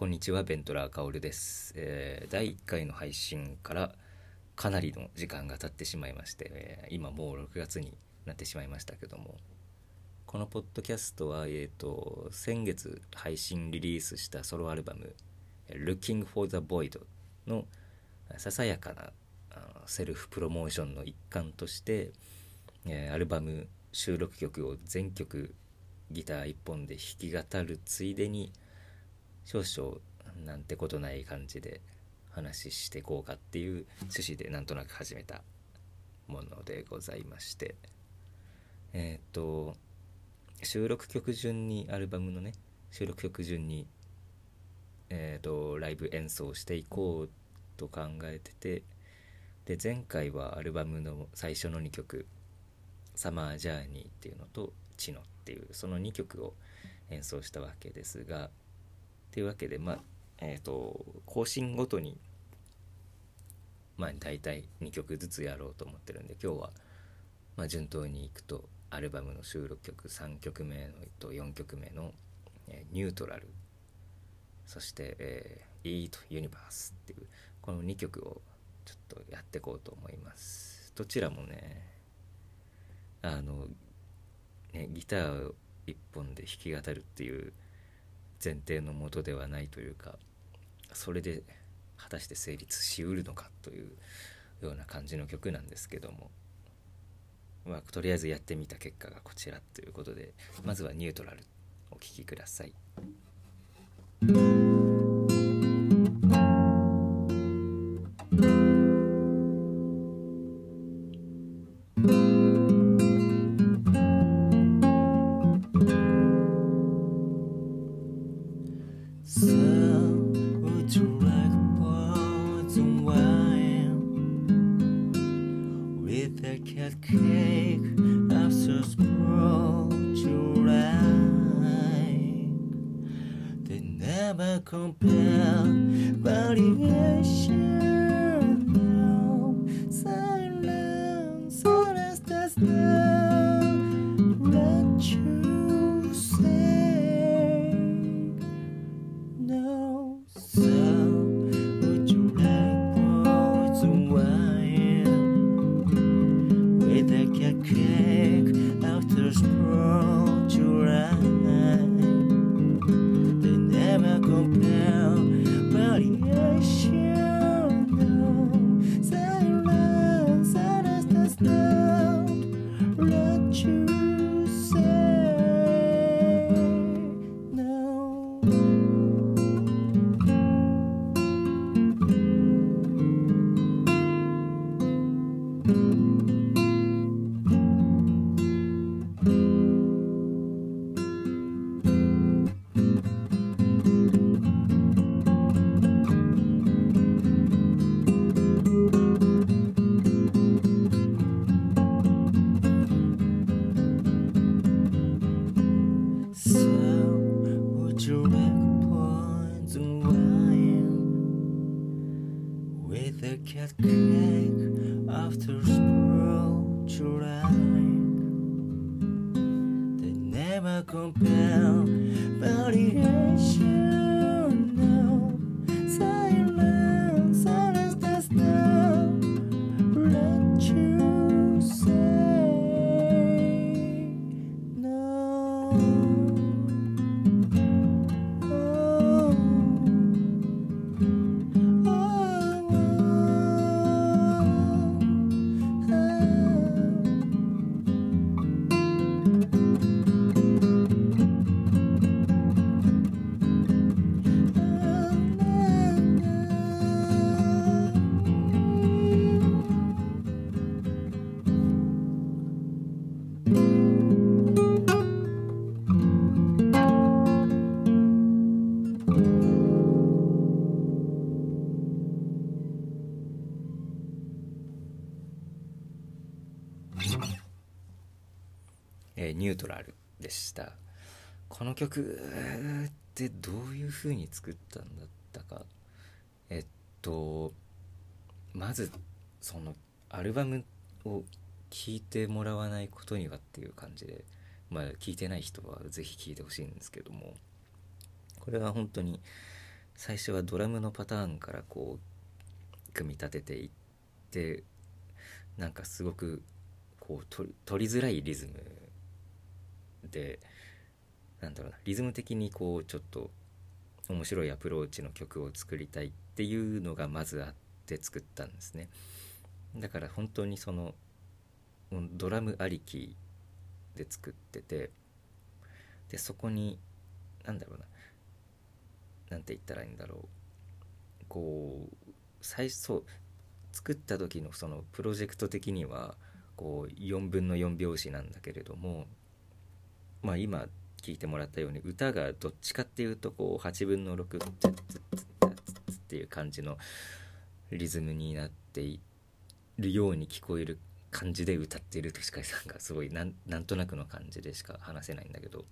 こんにちは、ベントラーカオルです、えー第1回の配信からかなりの時間が経ってしまいまして、えー今もう6月になってしまいましたけども、このポッドキャストは、えーと、先月配信リリースしたソロアルバム、Looking for the Void のささやかなあセルフプロモーションの一環として、えーアルバム収録曲を全曲ギター1本で弾き語るついでに少々なんてことない感じで話していこうかっていう趣旨でなんとなく始めたものでございまして。えーっと収録曲順にアルバムのね収録曲順にえーとライブ演奏していこうと考えててで前回はアルバムの最初の2曲「サマージャーニー」っていうのと「チノ」っていうその2曲を演奏したわけですがというわけでまあえっ、と更新ごとにまあ大体2曲ずつやろうと思ってるんで今日はまあ順当にいくとアルバムの収録曲3曲目のと4曲目の「えーニュートラル」そして「えー、Eat Universe」っていうこの2曲をちょっとやっていこうと思います。どちらもねあのねギター一本で弾き語るっていう前提のもとではないというかそれで果たして成立しうるのかというような感じの曲なんですけどもまあとりあえずやってみた結果がこちらということでまずはニュートラルお聴きください。sun. Just. thank you えーニュートラルでした。この曲ってどういう風に作ったんだったか。えっとまずそのアルバムを聴いてもらわないことにはっていう感じでまあ聞いてない人はぜひ聞いてほしいんですけども。これは本当に最初はドラムのパターンからこう組み立てていってなんかすごくこう取りづらいリズムでなんだろうなリズム的にこうちょっと面白いアプローチの曲を作りたいっていうのがまずあって作ったんですね。だから本当にそのドラムありきで作っててでそこになんだろうななんて言ったらいいんだろう。こう最初作った時のそのプロジェクト的にはこう4分の4拍子なんだけれどもまあ今聞いてもらったように歌がどっちかっていうとこう8分の6っていう感じのリズムになっているように聞こえる感じで歌っているとしかなんかすごいなん なんとなくの感じでしか話せないんだけど。っ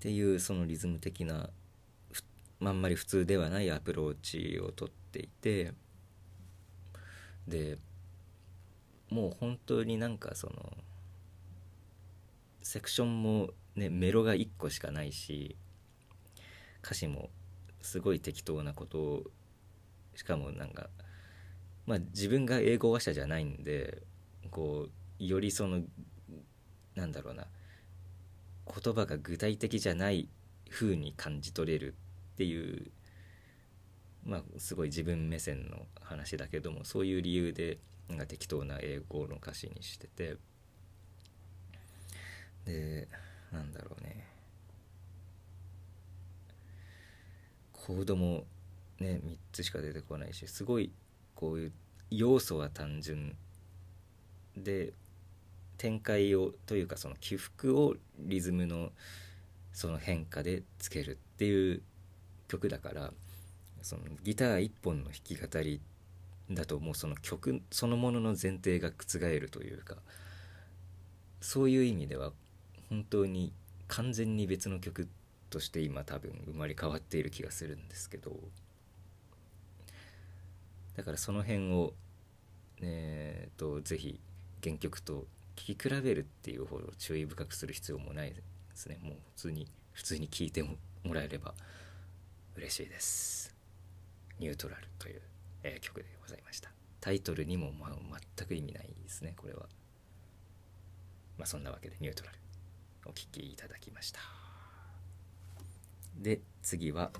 ていうそのリズム的なあんまり普通ではないアプローチをとっていてでもう本当になんかそのセクションもねメロが1個しかないし歌詞もすごい適当なことをしかもなんかまあ自分が英語話者じゃないんでこうよりそのなんだろうな言葉が具体的じゃない風に感じ取れるっていうまあすごい自分目線の話だけどもそういう理由でなんか適当な英語の歌詞にしててでなんだろうね。コードもね3つしか出てこないしすごいこういう要素は単純で展開をというかその起伏をリズムのその変化でつけるっていう曲だからそのギター一本の弾き語りだともうその曲そのものの前提が覆るというかそういう意味では本当に完全に別の曲として今多分生まれ変わっている気がするんですけどだからその辺をえー、とぜひ原曲と聴き比べるっていうほど注意深くする必要もないですね。もう普通に普通に聴いてもらえれば嬉しいです「ニュートラル」という、えー曲でございました。タイトルにも、まあ、全く意味ないですねこれは。まあそんなわけで「ニュートラル」お聴きいただきました。で次は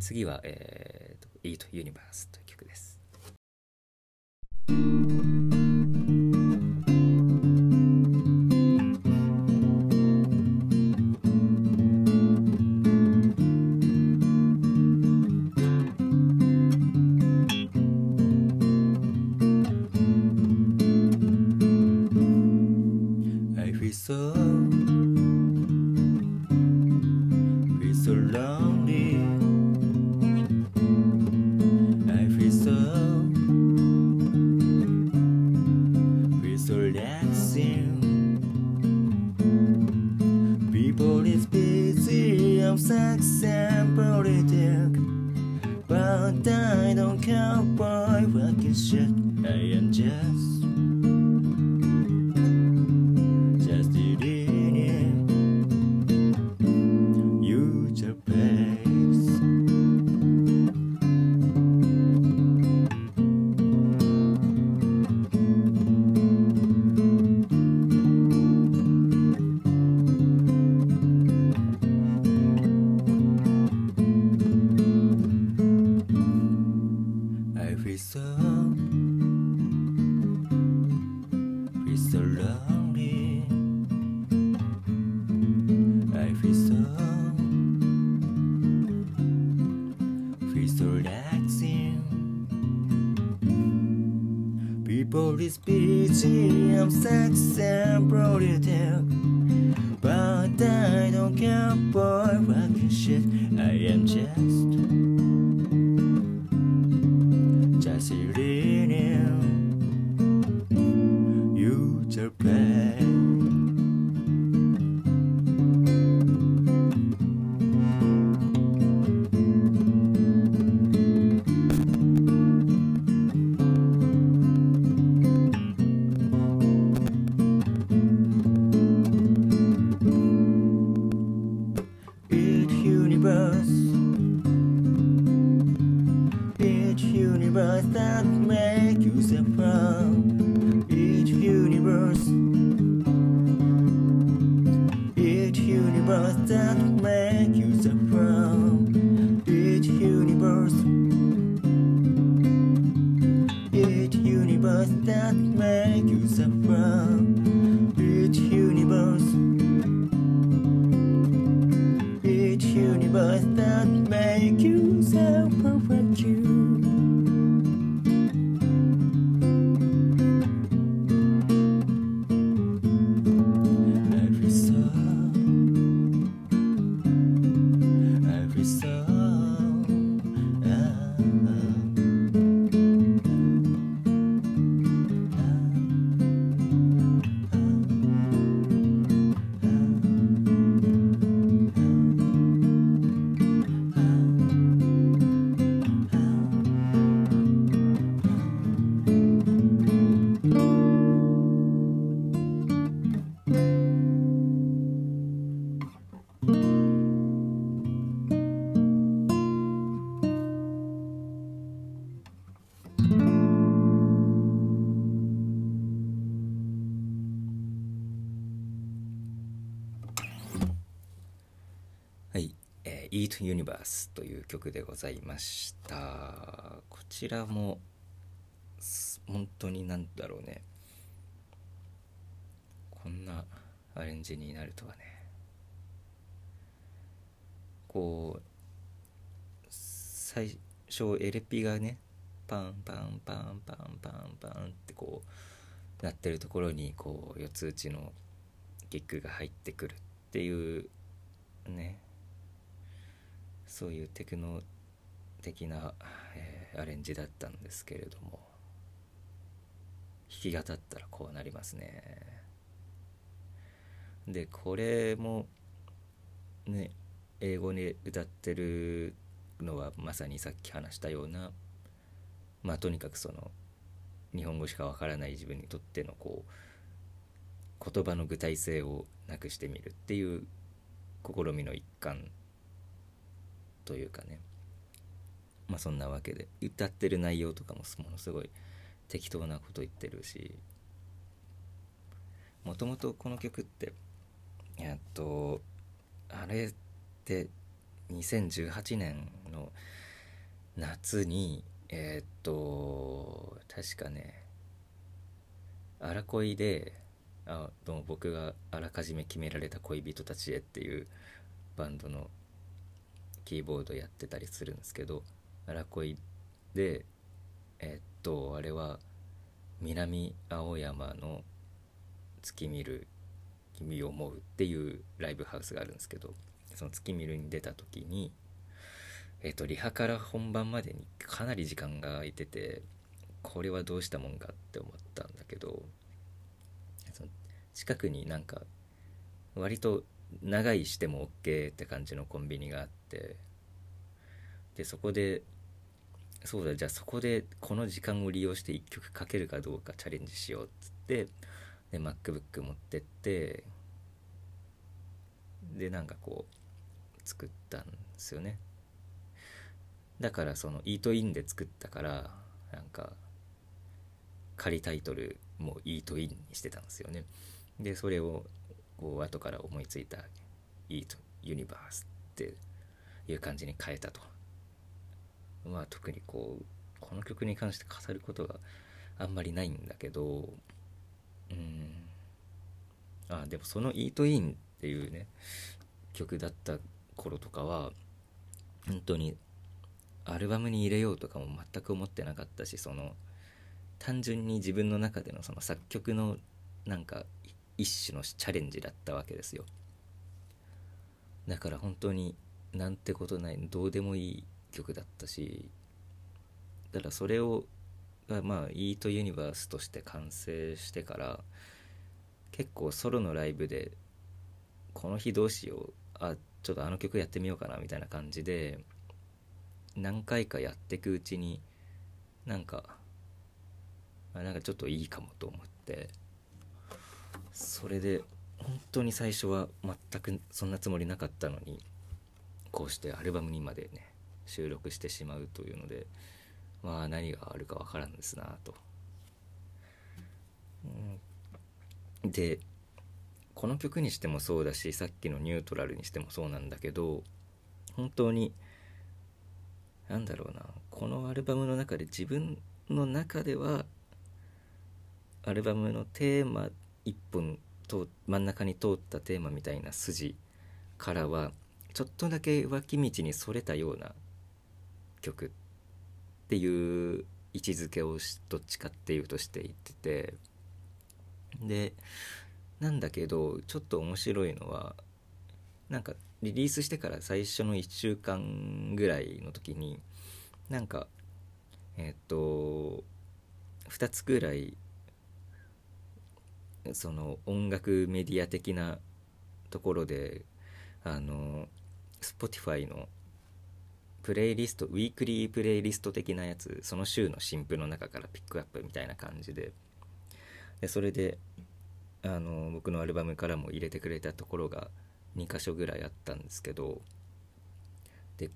次は、えーと「イートユニバース」という曲です「People is busy of sex and politics But I don't care why. boy fucking shit I am just so lonely. I feel so, feel so relaxing. People is busy, I'm sex and politics. But I don't care, boy, fucking shit. I am just えー、Eat Universe という曲でございました。こちらも本当になんだろうね。こんなアレンジになるとはね。こう最初 LP がねパンパンパンパンパンパンってこうなってるところにこう四つ打ちのキックが入ってくるっていうね。そういうテクノ的な、えーアレンジだったんですけれども。弾き語ったらこうなりますね。でこれもね英語で歌ってるのはまさにさっき話したようなまあとにかくその日本語しかわからない自分にとってのこう言葉の具体性をなくしてみるっていう試みの一環というかね。まあそんなわけで。歌ってる内容とかもものすごい適当なこと言ってるし。もともとこの曲ってえっとあれって2018年の夏にえっと確かね「あら恋で」あどうも僕があらかじめ決められた恋人たちへっていうバンドのキーボードやってたりするんですけど「あら恋で」えっとあれは南青山の月見る君を思うっていうライブハウスがあるんですけどその月見るに出た時にえっとリハから本番までにかなり時間が空いててこれはどうしたもんかって思ったんだけどその近くになんか割と長いしても OK って感じのコンビニがあってでそこでそうだじゃあそこでこの時間を利用して1曲かけるかどうかチャレンジしようっつってで MacBook 持ってってでなんかこう作ったんですよね。だからそのイートインで作ったからなんか仮タイトルもイートインにしてたんですよね。でそれをこう後から思いついたイートユニバースっていう感じに変えたと。まあ特にこうこの曲に関して語ることがあんまりないんだけどうん。あでもその「イートイン」っていうね曲だった頃とかは本当にアルバムに入れようとかも全く思ってなかったしその単純に自分の中でのその作曲のなんか一種のチャレンジだったわけですよ。だから本当になんてことないどうでもいい曲だったしだからそれをがまあ「イートユニバース」として完成してから結構ソロのライブでこの日どうしようあちょっとあの曲やってみようかなみたいな感じで何回かやってくうちになんかあなんかちょっといいかもと思ってそれで本当に最初は全くそんなつもりなかったのにこうしてアルバムにまでね収録してしまうというのでまあ何があるかわからんですなと。でこの曲にしてもそうだしさっきのニュートラルにしてもそうなんだけど本当になんだろうなこのアルバムの中で自分の中ではアルバムのテーマ一本と真ん中に通ったテーマみたいな筋からはちょっとだけ脇道にそれたような曲っていう位置づけをどっちかっていうとしていっててでなんだけどちょっと面白いのはなんかリリースしてから最初の1週間ぐらいの時になんかえっ、と2つぐらいその音楽メディア的なところであの Spotify のプレイリストウィークリープレイリスト的なやつその週の新譜の中からピックアップみたいな感じで。でそれであの僕のアルバムからも入れてくれたところが2箇所ぐらいあったんですけどで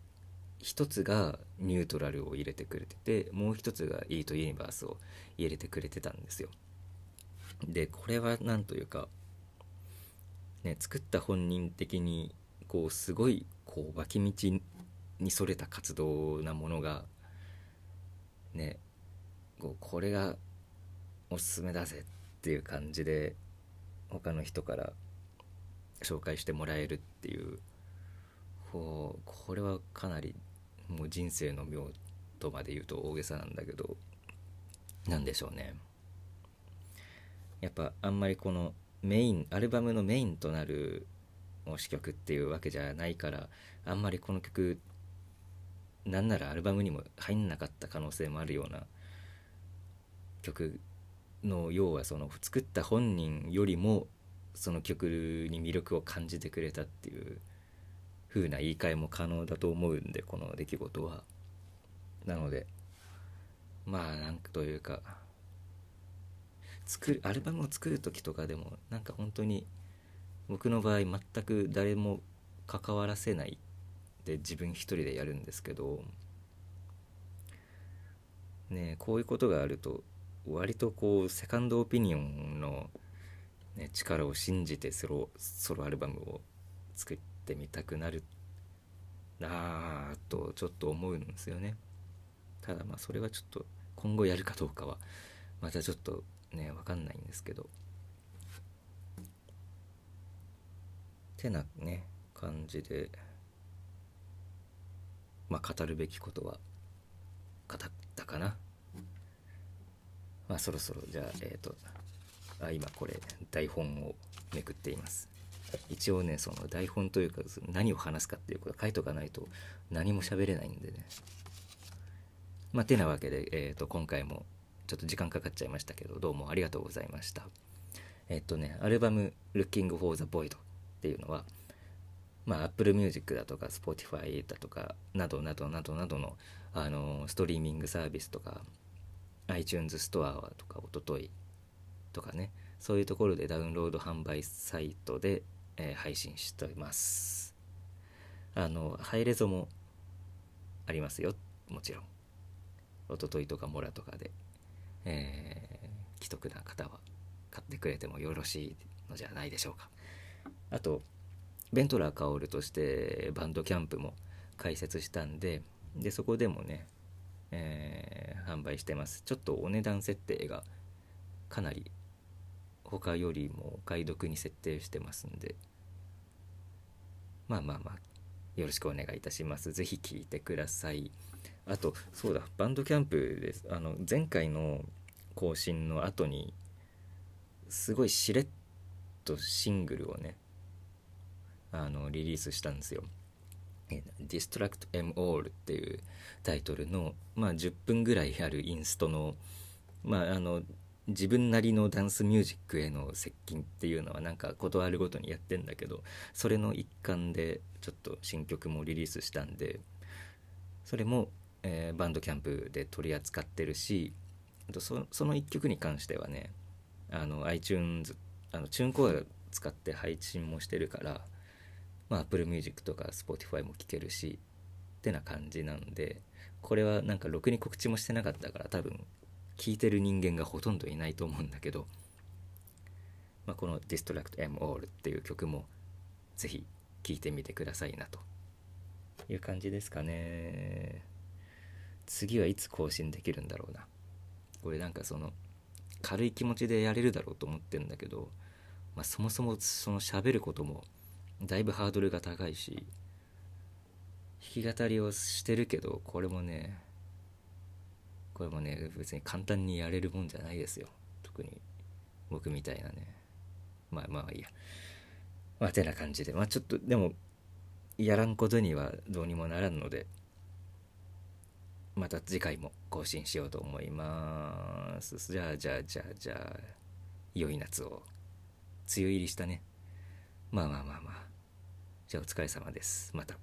1つがニュートラルを入れてくれててもう1つがイートユニバースを入れてくれてたんですよ。でこれは何というかね作った本人的にこうすごいこう脇道にそれた活動なものがねこうこれがおすすめだぜっていう感じで他の人から紹介してもらえるっていうこうこれはかなりもう人生の妙とまで言うと大げさなんだけどなんでしょうね。やっぱあんまりこのメインアルバムのメインとなる推し曲っていうわけじゃないからあんまりこの曲なんならアルバムにも入んなかった可能性もあるような曲の要はその作った本人よりもその曲に魅力を感じてくれたっていう風な言い換えも可能だと思うんでこの出来事は。なのでまあなんというか作るアルバムを作る時とかでもなんか本当に僕の場合全く誰も関わらせないで自分一人でやるんですけどねこういうことがあると割とこうセカンドオピニオンの、ね、力を信じてソロソロアルバムを作ってみたくなるなあとちょっと思うんですよね。ただまあそれはちょっと今後やるかどうかはまたちょっとね分かんないんですけど。てなね感じでまあ語るべきことは語ったかな。まあそろそろじゃあえっ、ー、とあ今これ台本をめくっています。一応ねその台本というか何を話すかっていうこと書いとかないと何も喋れないんでね。まあてなわけで、えーと、今回もちょっと時間かかっちゃいましたけどどうもありがとうございました。えっ、ー、とねアルバム「Looking for the Void」っていうのはまあ、Apple Music だとか Spotify だとかなどなどなどなどのあのストリーミングサービスとか iTunes ストアとかおとといとかねそういうところでダウンロード販売サイトで、えー、配信しています。あのハイレゾもありますよ。もちろん。おとといとかモラとかで、えー、既得な方は買ってくれてもよろしいのじゃないでしょうか。あとベントラー薫としてバンドキャンプも開設したんででそこでもね、えー、販売してます。ちょっとお値段設定がかなり他よりもお買い得に設定してますんで。まあまあまあよろしくお願いいたします。是非聴いてください。あとそうだバンドキャンプです。あの前回の更新の後にすごいしれっとシングルをねあのリリースしたんですよ。Distract M All っていうタイトルの、まあ、10分ぐらいあるインストの,、まあ、あの自分なりのダンスミュージックへの接近っていうのはなんか断るごとにやってんだけどそれの一環でちょっと新曲もリリースしたんでそれも、えー、バンドキャンプで取り扱ってるしそその1曲に関してはねあの iTunes あのチューンコア使って配信もしてるからまあ、Apple Music とか Spotify も聴けるしってな感じなんでこれはなんかろくに告知もしてなかったから多分聴いてる人間がほとんどいないと思うんだけど、まあ、この Distract M All っていう曲もぜひ聴いてみてくださいなと。いう感じですかね。次はいつ更新できるんだろうな。これなんかその軽い気持ちでやれるだろうと思ってんだけど、まあ、そもそもその喋ることもだいぶハードルが高いし弾き語りをしてるけどこれもねこれもね別に簡単にやれるもんじゃないですよ。特に僕みたいなね。まあまあいいや。まあてな感じで。まあちょっとでもやらんことにはどうにもならんので。また次回も更新しようと思います。じゃあじゃあじゃあじゃあ良い夏を。梅雨入りしたね。まあまあまあまあ。じゃあお疲れ様です。また。